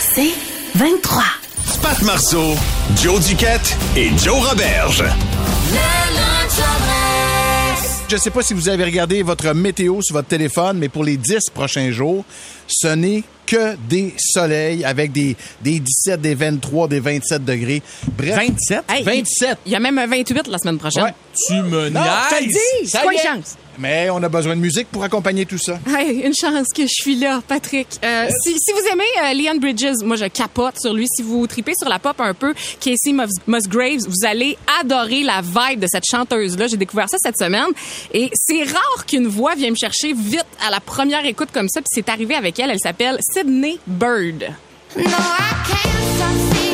C'est 23. Pat Marceau, Joe Duquette et Joe Roberge. Je sais pas si vous avez regardé votre météo sur votre téléphone, mais pour les 10 prochains jours, ce n'est que des soleils avec des, des 17, des 23, des 27 degrés. Bref. 27? Hey, 27. Il y a même un 28 la semaine prochaine. Ouais. Tu me Non, je te le niaises? dis, C'est ça quoi y les est. chances? Mais on a besoin de musique pour accompagner tout ça. Hey, une chance que je suis là, Patrick. Euh, si, si vous aimez euh, Leon Bridges, moi je capote sur lui. Si vous tripez sur la pop un peu, Casey Mus- Musgraves, vous allez adorer la vibe de cette chanteuse-là. J'ai découvert ça cette semaine. Et c'est rare qu'une voix vienne me chercher vite à la première écoute comme ça. Puis c'est arrivé avec elle. Elle s'appelle Sydney Bird. No, I can't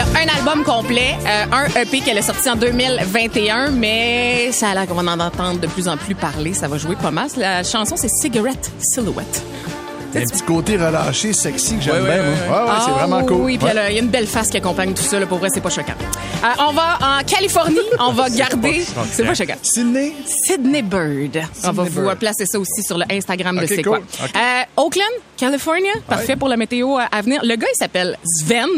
un album complet, euh, un EP qu'elle a sorti en 2021, mais ça a l'air qu'on va en entendre de plus en plus parler. Ça va jouer pas mal. La chanson, c'est Cigarette Silhouette. Un petit côté relâché, sexy que j'aime bien, ouais, moi. Ouais, ouais, c'est Ah, vraiment cool. Oui, puis Ouais. elle a- il y a une belle face qui accompagne tout ça. Là, pour vrai, c'est pas choquant. Euh, on va en Californie. on va garder. C'est pas choquant. Sydney? Sydney Bird. on va vous Bird. euh, placer ça aussi sur le Instagram de Ok, C'est cool. quoi. Ok. Euh, Oakland, California. Parfait pour la météo euh, à venir. Le gars, il s'appelle Sven.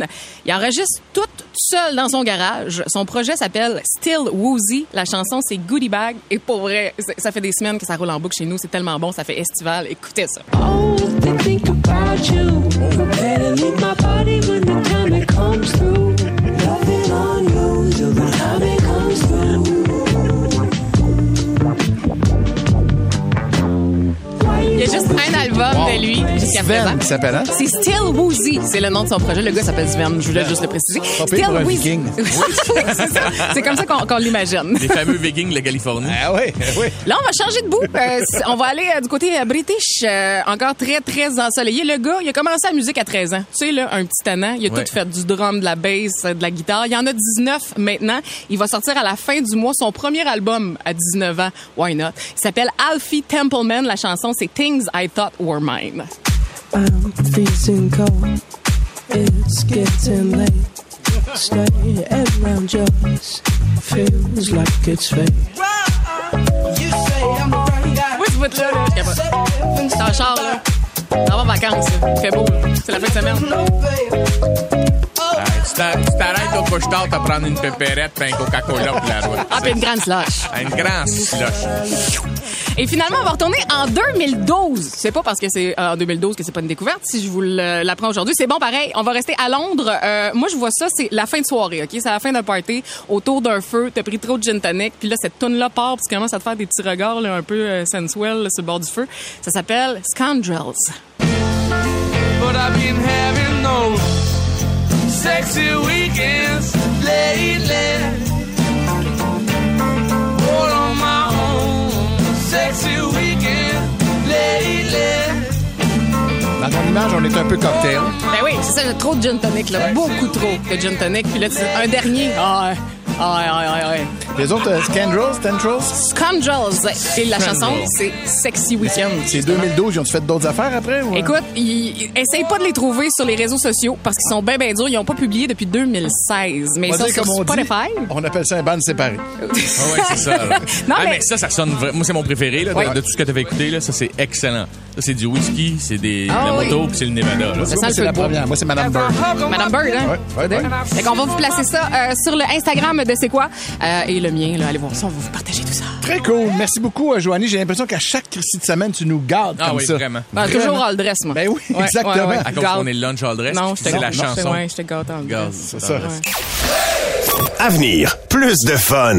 Il enregistre tout seul dans son garage. Son projet s'appelle Still Woozy. La chanson, c'est Goodie Bag. Et pour vrai, c'est- ça fait des semaines que ça roule en boucle chez nous. C'est tellement bon. Ça fait estival. Écoutez ça. Oh, they think about you. My body when the time it comes through. Loving on you the time y a juste un album de lui jusqu'à présent. Qui s'appelle, hein? C'est Still Woozy, c'est le nom de son projet. Le gars s'appelle Sven, je voulais juste le préciser. Pas pire pour un viking. Oui, c'est ça. C'est comme ça qu'on l'imagine. Les fameux Vikings de la Californie. Ah oui, oui. Là, on va changer de bout. Euh, on va aller euh, du côté euh, british, euh, encore très, très ensoleillé. Le gars, il a commencé la musique à 13 ans. Tu sais, là, un petit tannant. Il a Ouais. tout fait, du drum, de la bass, de la guitare. Il y en a 19 maintenant. Il va sortir à la fin du mois son premier album à 19 ans. Why not? Il s'appelle Alfie Templeman. La chanson, c'est Things I Thought Were Mine. I'm freezing cold. It's getting late. Stay around yours. Feels like it's fate. Oui, tu bout là, là, je capote. C'est en char, là. On va en vacances, là. Fait beau, là. C'est la fin de semaine. Ah, tu t'a- tu t'arrêtes au couche-tard à prendre une pépérette et un Coca-Cola pour la route. Ah, puis une grande slush. Un grand slush. Et finalement, on va retourner en 2012. C'est pas parce que c'est euh, en 2012 que c'est pas une découverte. Si je vous l'apprends aujourd'hui, c'est bon pareil. On va rester à Londres. Euh, moi, je vois ça, c'est la fin de soirée, OK? C'est la fin d'un party, autour d'un feu. T'as pris trop de gin tonic. Puis là, cette toune-là part, puis tu commences à te faire des petits regards là, un peu euh, sensuels là, sur le bord du feu. Ça s'appelle Scoundrels. But I've been having those sexy weekends On est un peu cocktail. Ben oui, c'est ça, j'ai trop de gin tonic, là. Beaucoup trop de gin tonic. Puis là, tu un dernier. Ah, ouais. Ah, ouais, ouais, ouais, ouais. Les autres, euh, Scandrels, Tendrils, Scoundrels. Et la chanson, c'est Sexy Weekend. c'est 2012. Ils ont fait d'autres affaires après? Ou, euh? Écoute, ils, essayent pas de les trouver sur les réseaux sociaux parce qu'ils sont bien, bien durs. Ils ont pas publié depuis 2016. Mais on ils sont sur on dit, Spotify. on appelle ça un band séparé. Ah ouais, c'est ça. Non, ah, mais- mais ça, ça sonne vraiment. Moi, c'est mon préféré là, de, Ouais. de tout ce que tu avais écouté. Là. Ça, c'est excellent. Ça, c'est du whisky, c'est des, Ah la oui. moto, puis c'est le Nevada. Là. Ça c'est la première. Moi, c'est Madame Bird. Madame Bird, hein? Ouais, ouais, ouais. Fait qu'on va vous placer ça euh, sur le Instagram de C'est quoi? Euh, et le mien, là, allez voir ça, on va vous partager tout ça. Très cool. Merci beaucoup, euh, Joanie. J'ai l'impression qu'à chaque Christie de semaine, tu nous gardes Ah comme oui, ça. vraiment. Ben, toujours all dress, moi. Ben oui, Ouais, exactement. ouais, ouais. À cause Garde. qu'on est le lunch all dress. Non, puis je te c'est la non, chanson. Ouais, je te gâte en Garde, dress. C'est ça. Ouais. À venir, plus de fun.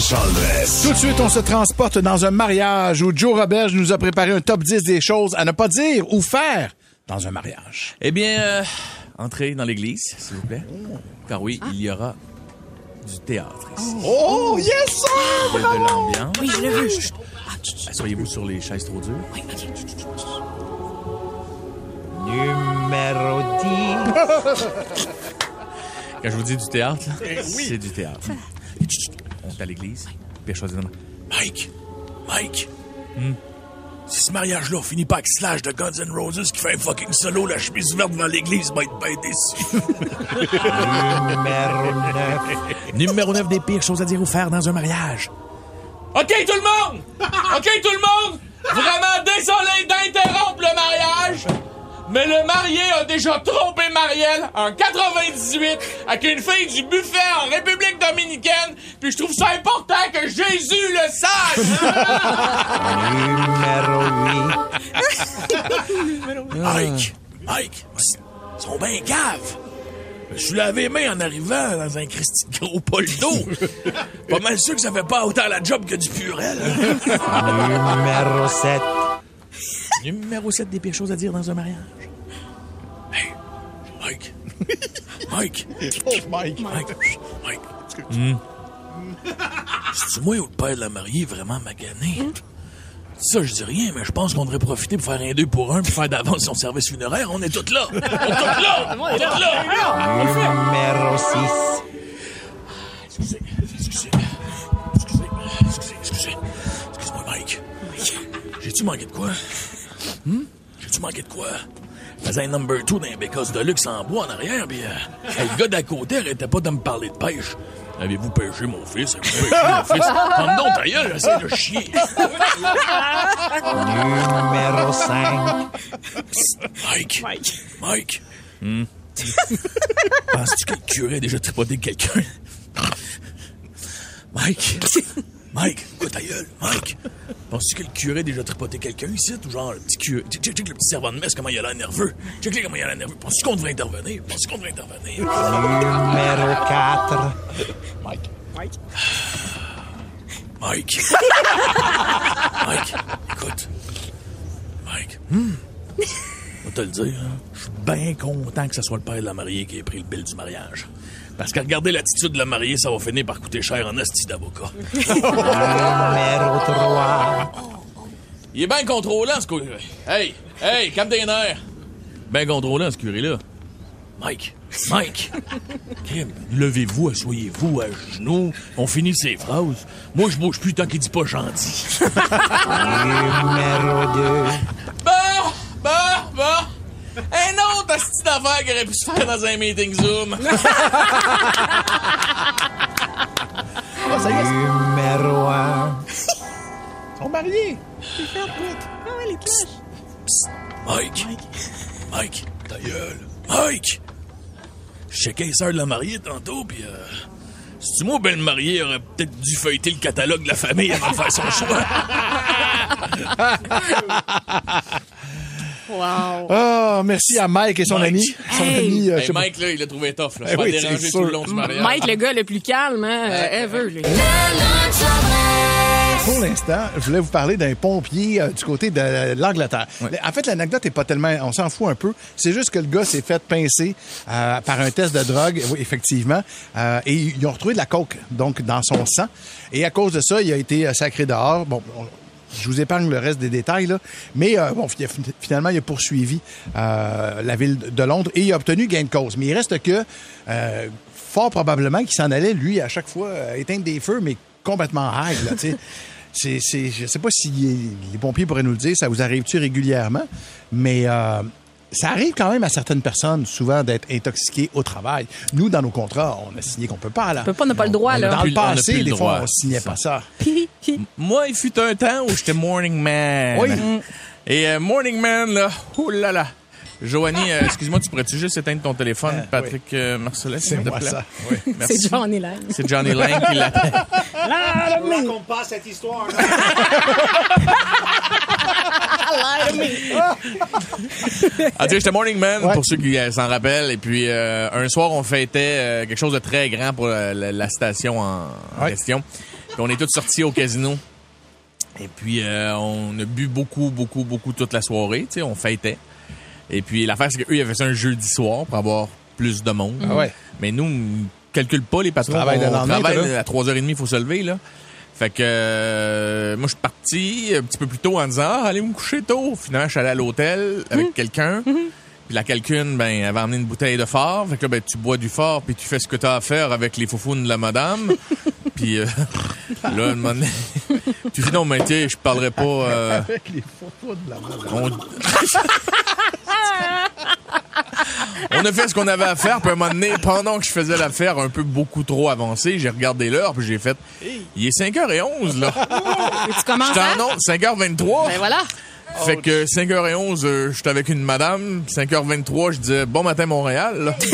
Tout de suite, on se transporte dans un mariage où Joe Robert nous a préparé un top 10 des choses à ne pas dire ou faire dans un mariage. Eh bien, euh, entrez dans l'église, s'il vous plaît. Car oui, il y aura du théâtre ici. Oh, yes, sir! Il y a de l'ambiance. Oui, je l'ai vu. Asseyez-vous sur les chaises trop dures. Numéro 10. Quand je vous dis du théâtre, là, c'est du théâtre. On est à l'église, puis elle choisit de- Mike, Mike, si ce mariage-là finit pas avec Slash de Guns N' Roses qui fait un fucking solo, la chemise ouverte devant l'église va être bien déçu. Numéro 9. Numéro 9 des pires choses à dire ou faire dans un mariage. OK, tout le monde! OK, tout le monde! Vraiment désolé d'interrompre le mariage, mais le marié a déjà trompé Marielle en 98 avec une fille du buffet en République dominicaine, puis je trouve ça important que Jésus le sache! Numéro 8. Mike, Mike, ils sont bien caves. Je suis lavé les mains en arrivant dans un Christy de gros pol d'eau. pas mal sûr que ça fait pas autant la job que du purel. Numéro 7. Numéro 7 des pires choses à dire dans un mariage. Mike, Mike, Oh, Mike. Mike, Mike. C'est-tu moi ou le père de la mariée vraiment magané? Ça, je dis rien, mais je pense qu'on devrait profiter pour faire un deux pour un puis faire d'avance son service funéraire. On est tous là! On est tous là! On est tous là! Numéro 6. Excusez, excusez, excusez, excusez, excusez. Excuse-moi, Mike. J'ai-tu manqué de quoi? Hmm? J'ai-tu manqué de quoi? Je faisais un number two dans un bécasse de luxe en bois en arrière, puis euh, le gars d'à côté arrêtait pas de me parler de pêche. Avez-vous pêché, mon fils? Avez-vous pêché, mon fils? Comme donc, ta gueule, j'essaie de chier. Numéro 5. Mike. Mike. Hmm? Penses-tu que le curé a déjà tripoté quelqu'un? Mike. Mike, quoi ta gueule? Mike. Penses-tu que le curé a déjà tripoté quelqu'un ici? Ou genre le petit curé? Check, check, check le petit servant de messe, comment il a l'air nerveux. Check check comment il a l'air nerveux. Penses-tu qu'on devrait intervenir? Penses-tu qu'on devrait intervenir? Numéro 4. Mike. Mike. Mike, écoute. Mike. Hmm. Vais te le dire, hein, je suis bien content que ce soit le père de la mariée qui ait pris le bill du mariage. Parce que regarder l'attitude de la mariée, ça va finir par coûter cher en asti d'avocat. Numéro 3. Il est bien contrôlant, ce curé. Hey, hey, cap des nerfs. Bien contrôlant, ce curé-là. Mike, Mike, Kim, levez-vous, asseyez-vous à genoux. On finit ses phrases. Moi, je bouge plus tant qu'il dit pas gentil. Numéro 2. Bon, bon, bon. Un autre asti d'affaire qui aurait pu se faire dans un meeting Zoom. Numéro 1. Ils sont mariés. Mike, Mike, ta gueule. Mike! Je checkais les sœurs de la mariée tantôt, pis euh, si tu moi, ben le marié aurait peut-être dû feuilleter le catalogue de la famille avant de faire son choix. Wow. Ah, merci à Mike et son Mike. ami. Son Hey. ami, euh, Hey. Mike, là, il a trouvé tough. Là. Eh oui, tout le long du mariage. Mike, le gars le plus calme, hein, euh, ever. lui. Pour l'instant, je voulais vous parler d'un pompier euh, du côté de l'Angleterre. En fait, l'anecdote est pas tellement... On s'en fout un peu. C'est juste que le gars s'est fait pincer euh, par un test de drogue, oui, effectivement. Euh, et ils ont retrouvé de la coke, donc, dans son sang. Et à cause de ça, il a été euh, sacré dehors. Bon, on- je vous épargne le reste des détails, là. Mais euh, bon, fi- finalement, il a poursuivi euh, la ville de Londres et il a obtenu gain de cause. Mais il reste que, euh, fort probablement, qu'il s'en allait, lui, à chaque fois, éteindre des feux, mais complètement high, là. C'est, je sais pas si les pompiers pourraient nous le dire, ça vous arrive-tu régulièrement, mais ça arrive quand même à certaines personnes, souvent, d'être intoxiquées au travail. Nous, dans nos contrats, on a signé qu'on peut pas, là. On peut pas, on n'a pas le droit, là. Dans le passé, des fois, on signait pas ça. Moi, il fut un temps où j'étais morning man. Oui. Et euh, morning man, là, oh là là. Joanie, euh, excuse-moi, tu pourrais-tu juste éteindre ton téléphone, Patrick euh, Marcellet, s'il C'est te moi, plaît? ça. Merci. C'est Johnny Lang. C'est Johnny Lang qui l'appelle. Ne me raconte pas cette histoire. Ah, tu sais, j'étais morning man, pour ceux qui euh, s'en rappellent. Et puis, euh, un soir, on fêtait euh, quelque chose de très grand pour la, la station en, en question. Puis, on est tous sortis au casino. Et puis, euh, on a bu beaucoup, beaucoup, beaucoup toute la soirée. Tu sais, on fêtait. Et puis, l'affaire, c'est qu'eux, ils avaient fait ça un jeudi soir pour avoir plus de monde. Ah ouais. Mais nous, on calcule pas les patrons. Travaille on travaille toi, là? à 3h30, il faut se lever, là. Fait que euh, moi, je suis parti un petit peu plus tôt en disant ah, allez me coucher tôt. Finalement, je suis allé à l'hôtel avec quelqu'un. Puis la quelqu'une, ben, elle avait emmené une bouteille de fort. Fait que là, ben, tu bois du fort, puis tu fais ce que tu as à faire avec les foufounes de la madame. puis euh, là, un moment donné, tu dis non, mais tu sais, je parlerai pas. euh, Avec les photos de la mode. on... On a fait ce qu'on avait à faire, puis à un moment donné, pendant que je faisais l'affaire un peu beaucoup trop avancée, j'ai regardé l'heure, puis j'ai fait il est 5h11 là. Et tu commences à... en onde, 5h23. Ben voilà. Fait que 5h11, euh, j'étais avec une madame. 5h23, je disais bon matin Montréal. là.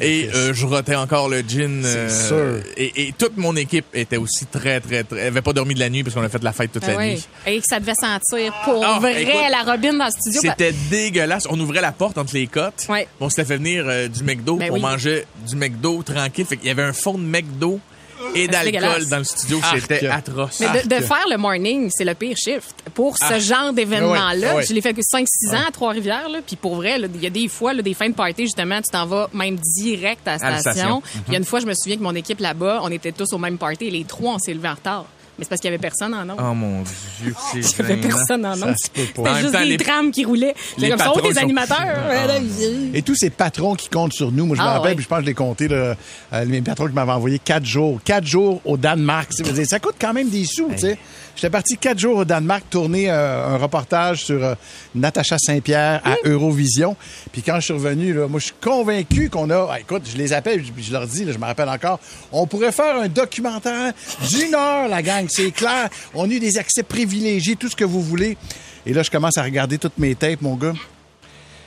Eh. Et euh, je rotais encore le gin. euh, sûr. Et, et toute mon équipe était aussi très, très, très... Elle avait pas dormi de la nuit parce qu'on a fait la fête toute Ah la oui. nuit. Et que ça devait sentir pour Ah, vrai écoute, la Robine dans le studio. C'était dégueulasse. On ouvrait la porte entre les côtes. Ouais. On s'était fait venir euh, du McDo. Ben on oui. mangeait du McDo tranquille. Fait qu'il y avait un fond de McDo et C'est d'alcool dans le studio. C'était atroce. Mais de, de faire le morning, c'est le pire shift. Pour ce Ah. genre d'événement-là, Ah ouais, je l'ai fait que 5-6 ans à Trois-Rivières. Puis pour vrai, il y a des fois, là, des fins de party, justement, tu t'en vas même direct à la station. Il y a une fois, je me souviens que mon équipe là-bas, on était tous au même party et les trois, on s'est levés en retard. Mais c'est parce qu'il y avait personne en nom. Oh mon Dieu, c'est Il y avait personne en nom. Ça se peut pas. En C'était juste des les- trams qui roulaient. les C'est comme ça, oh, des sont- animateurs. Ah. Ouais, là, Et tous ces patrons qui comptent sur nous, moi je me Ah, rappelle, ouais. puis je pense que je l'ai compté, là, euh, mes patrons qui m'avaient envoyé quatre jours. Quatre jours au Danemark. Ça coûte quand même des sous, tu sais. J'étais parti quatre jours au Danemark tourner euh, un reportage sur euh, Natacha Saint-Pierre à Eurovision. Puis quand je suis revenu, là, moi je suis convaincu qu'on a... ah, écoute, je les appelle, je, je leur dis, là, je me rappelle encore, on pourrait faire un documentaire d'une heure, la gang, c'est clair. On a eu des accès privilégiés, tout ce que vous voulez. Et là, je commence à regarder toutes mes tapes, mon gars.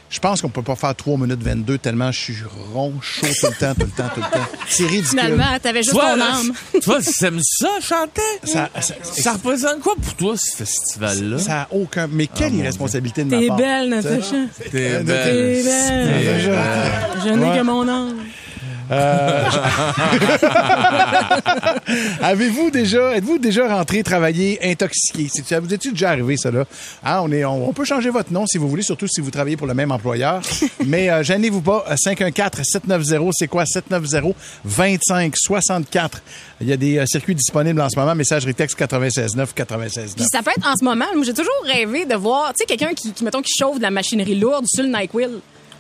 Je pense qu'on peut pas faire 3 minutes 22 tellement je suis rond, chaud tout le temps, tout le temps, tout le temps. C'est ridicule. Finalement, t'avais juste Toi, ton âme. Toi, t'aimes ça, chanter? Ça, ça, Ça représente quoi pour toi, ce festival-là? ça a aucun. Mais quelle mon irresponsabilité de ma T'es part. belle, Tu sais? Natacha. T'es T'es belle. belle. Je n'ai Ouais. que mon âme. Euh, Avez-vous déjà, êtes-vous déjà rentré travailler intoxiqué? C'est- vous est-tu déjà arrivé, ça, là? Hein, on, est, on, on peut changer votre nom si vous voulez, surtout si vous travaillez pour le même employeur. Mais euh, gênez-vous pas. 514-790, c'est quoi? 790-2564. Il y a des euh, circuits disponibles en ce moment. Messagerie texte 96.9, 96.9. Puis ça peut être en ce moment. J'ai toujours rêvé de voir, tu sais, quelqu'un qui, qui, mettons, qui chauffe de la machinerie lourde sur le NyQuil.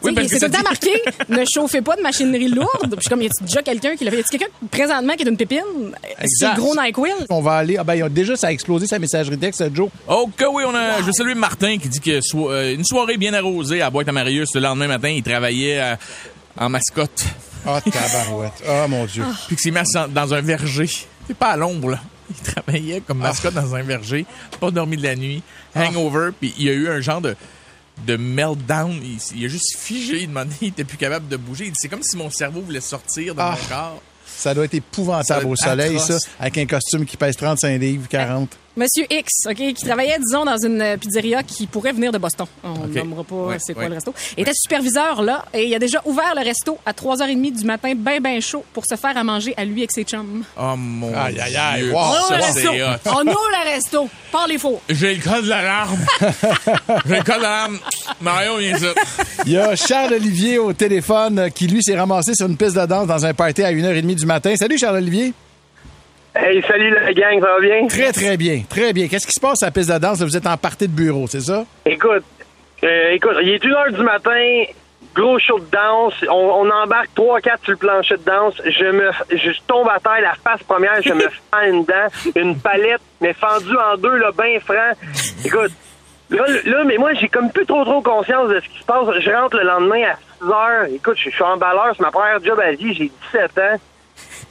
Oui, que c'est tout ça le temps marqué, ne chauffez pas de machinerie lourde. Puis je suis comme, y a déjà quelqu'un qui l'a fait? Y a quelqu'un présentement qui est une pépine? C'est le gros NyQuil? On va aller. Ah ben, déjà, ça a explosé sa messagerie texte, Joe. Oh que oui, on a, je veux saluer Martin qui dit que so- euh, une soirée bien arrosée à Boîte-à-Marius le lendemain matin, il travaillait euh, en mascotte. Oh, tabarouette. Oh, mon Dieu. Puis qu'il s'est mis à dans un verger. C'est pas à l'ombre, là. Il travaillait comme mascotte dans un verger, pas dormi de la nuit, hangover, puis il y a eu un genre de de meltdown. Il, il a juste figé, il demandait, il était plus capable de bouger. C'est comme si mon cerveau voulait sortir de Ah. mon corps. Ça doit être épouvantable au soleil, atroce. ça, avec un costume qui pèse 35 livres, 40. Monsieur X, OK, qui travaillait, disons, dans une euh, pizzeria qui pourrait venir de Boston. On OK. nommera pas Ouais, c'est quoi ouais. le resto. Il était superviseur, là, et il a déjà ouvert le resto à 3h30 du matin, ben, ben chaud, pour se faire à manger à lui avec ses chums. Oh mon Aïe, aïe, aïe, Dieu. wow. On ouvre Ça, le resto! On ouvre le resto! Par les faux! J'ai le code de l'alarme. J'ai le code de l'alarme. Mario, viens ça. Il y a Charles-Olivier au téléphone euh, qui, lui, s'est ramassé sur une piste de danse dans un party à 1h30 du matin. Salut, Charles-Olivier. Hey, salut la gang, ça va bien? Très, très bien. Très bien. Qu'est-ce qui se passe à la piste de danse? Vous êtes en partie de bureau, c'est ça? Écoute, euh, écoute, il est 1h du matin, gros show de danse, on, on embarque 3-4 sur le plancher de danse, je me je tombe à terre la face première, je me fends une dent, une palette, mais fendue en deux, là, bien franc. Écoute, Là, là, mais moi, j'ai comme plus trop trop conscience de ce qui se passe. Je rentre le lendemain à 6 heures. Écoute, je je suis emballeur, c'est ma première job à vie, j'ai 17 ans.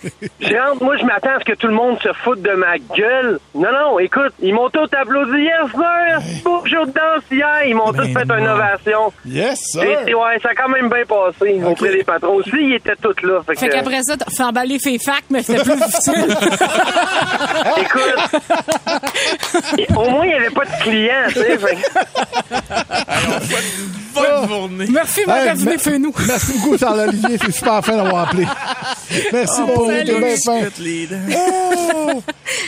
Je rentre, moi, je m'attends à ce que tout le monde se foute de ma gueule. Non, non, écoute, ils m'ont tous applaudi hier beau jour de danse hier. Ils m'ont tous fait une ovation. Yes, sir. Et- et ouais, ça a quand même bien passé auprès des patrons. Aussi, ils étaient tous là. Fait, Fait que- qu'après ça, t'as fait emballer FEFAC, mais c'était plus difficile. Écoute, au moins, il n'y avait pas de clients, tu sais. fait Bonne journée. Merci, Hey, madame, venez, me- fais-nous. Merci beaucoup, Charles-Olivier. C'est super fin d'avoir appelé. Merci, Oh, salut. t'es bien fin. Oh!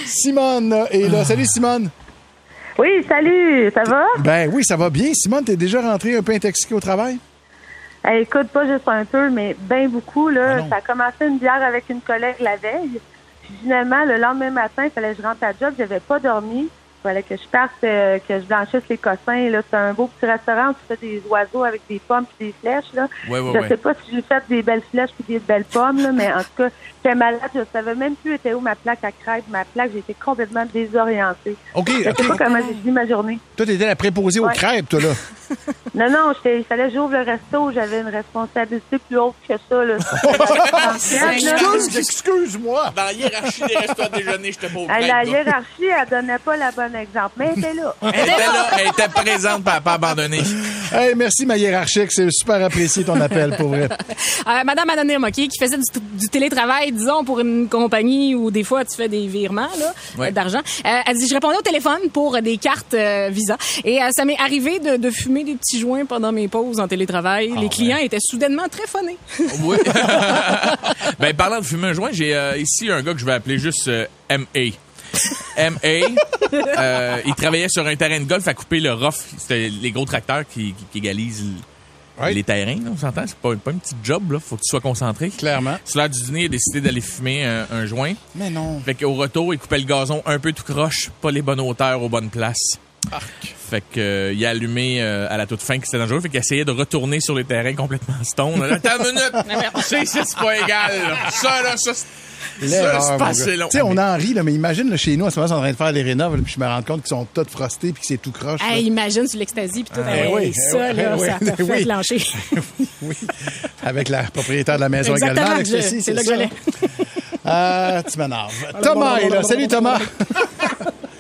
Simone est là. Salut, Simone. Oui, salut, ça va? Ben oui, ça va bien. Simone, t'es déjà rentrée un peu intoxiquée au travail? Eh, écoute, pas juste un peu, mais bien beaucoup. Ah Là. ça a commencé une bière avec une collègue la veille. Puis finalement, le lendemain matin, il fallait que je rentre à job. J'avais pas dormi. Fallait que je parte, euh, que je blanchisse les cossins. Là. C'est un beau petit restaurant où tu fais des oiseaux avec des pommes et des flèches. Là. Ouais, ouais, je ouais. sais pas si j'ai fait des belles flèches puis des belles pommes, là, mais en tout cas, j'étais malade. Je savais même plus était où ma plaque à crêpes. Ma plaque, j'étais complètement désorientée. OK, Je sais OK. pas comment j'ai fini ma journée. Toi, t'étais la préposée aux crêpes, toi, là. Non, non, j'étais- il fallait que j'ouvre le resto. J'avais une responsabilité plus haute que ça. Là. Excuse, excuse-moi. Dans la hiérarchie des restaurants à déjeuner, j'étais pas au la hiérarchie, elle donnait pas la bonne exemple, mais elle était là. Elle était là, elle était présente, pas, pas abandonnée. Hey, merci, ma hiérarchique. C'est super apprécié ton appel, pour vrai. Euh, Madame Anonyme, OK, qui faisait du, du télétravail, disons, pour une compagnie où des fois tu fais des virements là, Ouais. euh, d'argent. Euh, elle dit, je répondais au téléphone pour des cartes euh, Visa. Et euh, ça m'est arrivé de, de fumer des petits joints pendant mes pauses en télétravail. Les clients étaient soudainement très phonés. Oui. ben, parlant de fumer un joint, j'ai ici un gars que je vais appeler juste M.A. M.A. euh, il travaillait sur un terrain de golf à couper le rough. C'était les gros tracteurs qui, qui, qui égalisent les terrains, là, on s'entend? C'est pas, pas un petit job, là. Faut que tu sois concentré. Clairement. Sur l'heure du dîner, il a décidé d'aller fumer un, un joint. Mais non. Fait qu'au retour, il coupait le gazon un peu tout croche, pas les bonnes hauteurs aux bonnes places. Fait que euh, il a allumé euh, à la toute fin que c'était dangereux. Fait qu'il essayait de retourner sur les terrains complètement stone. Là, Attends une minute! C'est c'est pas égal. là. Ça, là, ça, c'est- L'erreur. Tu sais, on en rit, là, mais imagine, là, chez nous, à ce moment, ils sont en train de faire les rénoves, puis je me rends compte qu'ils sont tous frostés, puis que c'est tout croche. Hey, imagine sur l'ecstasy puis tout. Ah, Hey, oui, ça, eh là, oui, ça t'a oui. fait clencher. oui. Avec la propriétaire de la maison Exactement, également, je- c'est là que j'allais. Euh, tu m'énerves. Thomas est là. Salut, Thomas.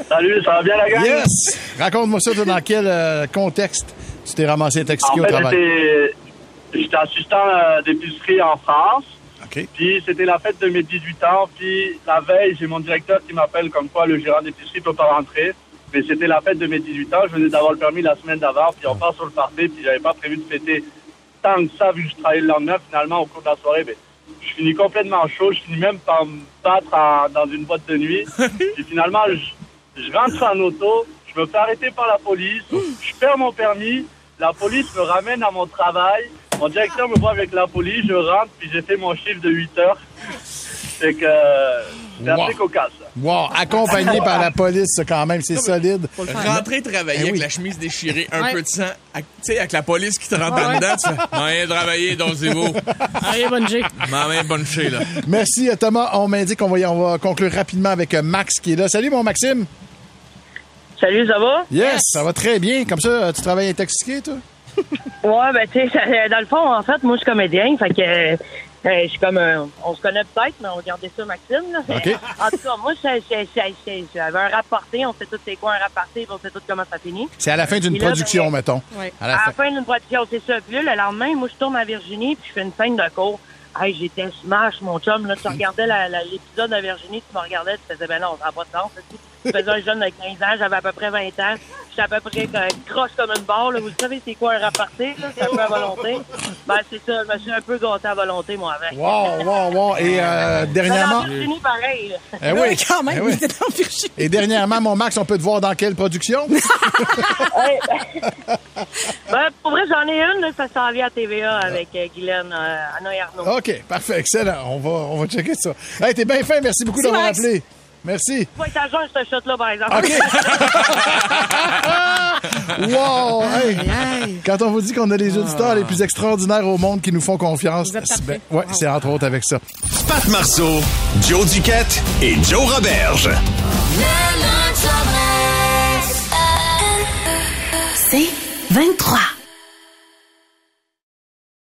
Salut, ça va bien la gang? Yes! Raconte-moi ça, toi, dans quel euh, contexte tu t'es ramassé intoxiqué En au travail? j'étais- j'étais assistant euh, d'épicerie en France. OK. Puis c'était la fête de mes 18 ans. Puis la veille, j'ai mon directeur qui m'appelle comme quoi le gérant d'épicerie peut pas rentrer. Mais c'était la fête de mes 18 ans. Je venais d'avoir le permis la semaine d'avant. Puis on part sur le party. Puis j'avais pas prévu de fêter tant que ça vu que je travaillais le lendemain. Finalement, au cours de la soirée, ben, je finis complètement chaud. Je finis même par me battre en- dans une boîte de nuit. Puis finalement, je, je rentre en auto. Je me fais arrêter par la police. Je perds mon permis. La police me ramène à mon travail. Mon directeur me voit avec la police. Je rentre. Puis j'ai fait mon chiffre de 8 heures. C'est que c'est Wow. assez cocasse. Wow, accompagné par la police, ça, quand même, c'est solide. Rentrer travailler Eh avec la chemise déchirée, un Ouais. peu de sang, tu sais, avec la police qui te rentre Ouais, dedans, tu fais, travailler, donc c'est beau. Allez, bonne bonne chez, là. Merci, Thomas. On m'indique qu'on va, y- on va conclure rapidement avec euh, Max qui est là. Salut, mon Maxime. Salut, ça va? Yes, ça va très bien. Comme ça, tu travailles intoxiqué, toi? Ouais, ben, tu sais, dans le fond, en fait, moi, je suis comédien, fait que euh, je suis comme un- On se connaît peut-être, mais on garder ça, Maxime, là. OK. En tout cas, moi, j'ai- j'ai- j'ai- j'ai- j'avais un rapporté, on sait tous c'est quoi un rapporté, puis on sait tous comment ça finit. C'est à la fin d'une production, ben, mettons. Ouais. À À la la fin. fin d'une production, c'est ça. Puis là, le lendemain, moi, je tourne à Virginie, puis je fais une scène de cours. Hey, j'étais smash, mon chum. Là, tu regardais la- la- l'épisode de Virginie, tu me regardais, tu faisais, ben non, ça n'a pas de sens. Tu faisais un jeune de 15 ans, j'avais à peu près 20 ans. J'étais à peu près euh, croche comme une barre. Là. Vous savez, c'est quoi un raparté? là? C'est un peu à volonté. Ben, c'est ça. Je me suis un peu gâté à volonté, moi, avec. Wow, wow, wow. Et euh, dernièrement. Ben, dans pareil. Eh oui. quand même, Eh oui. Et dernièrement, mon Max, on peut te voir dans quelle production? Hey, ben, pour vrai, j'en ai une, là, ça s'en vient à TVA avec euh, Guylaine, euh, Anna et Arnaud. OK, parfait, excellent. On va, on va checker ça. Hey, t'es bien fin. Merci beaucoup d'avoir appelé. Merci. Faut être à jeun, ce shot-là, par exemple. Wow! Hey. Quand on vous dit qu'on a les auditeurs les plus extraordinaires au monde qui nous font confiance, c'est- parfait. ouais, c'est entre autres avec ça. Pat Marceau, Joe Duquette et Joe Roberge. C'est 23.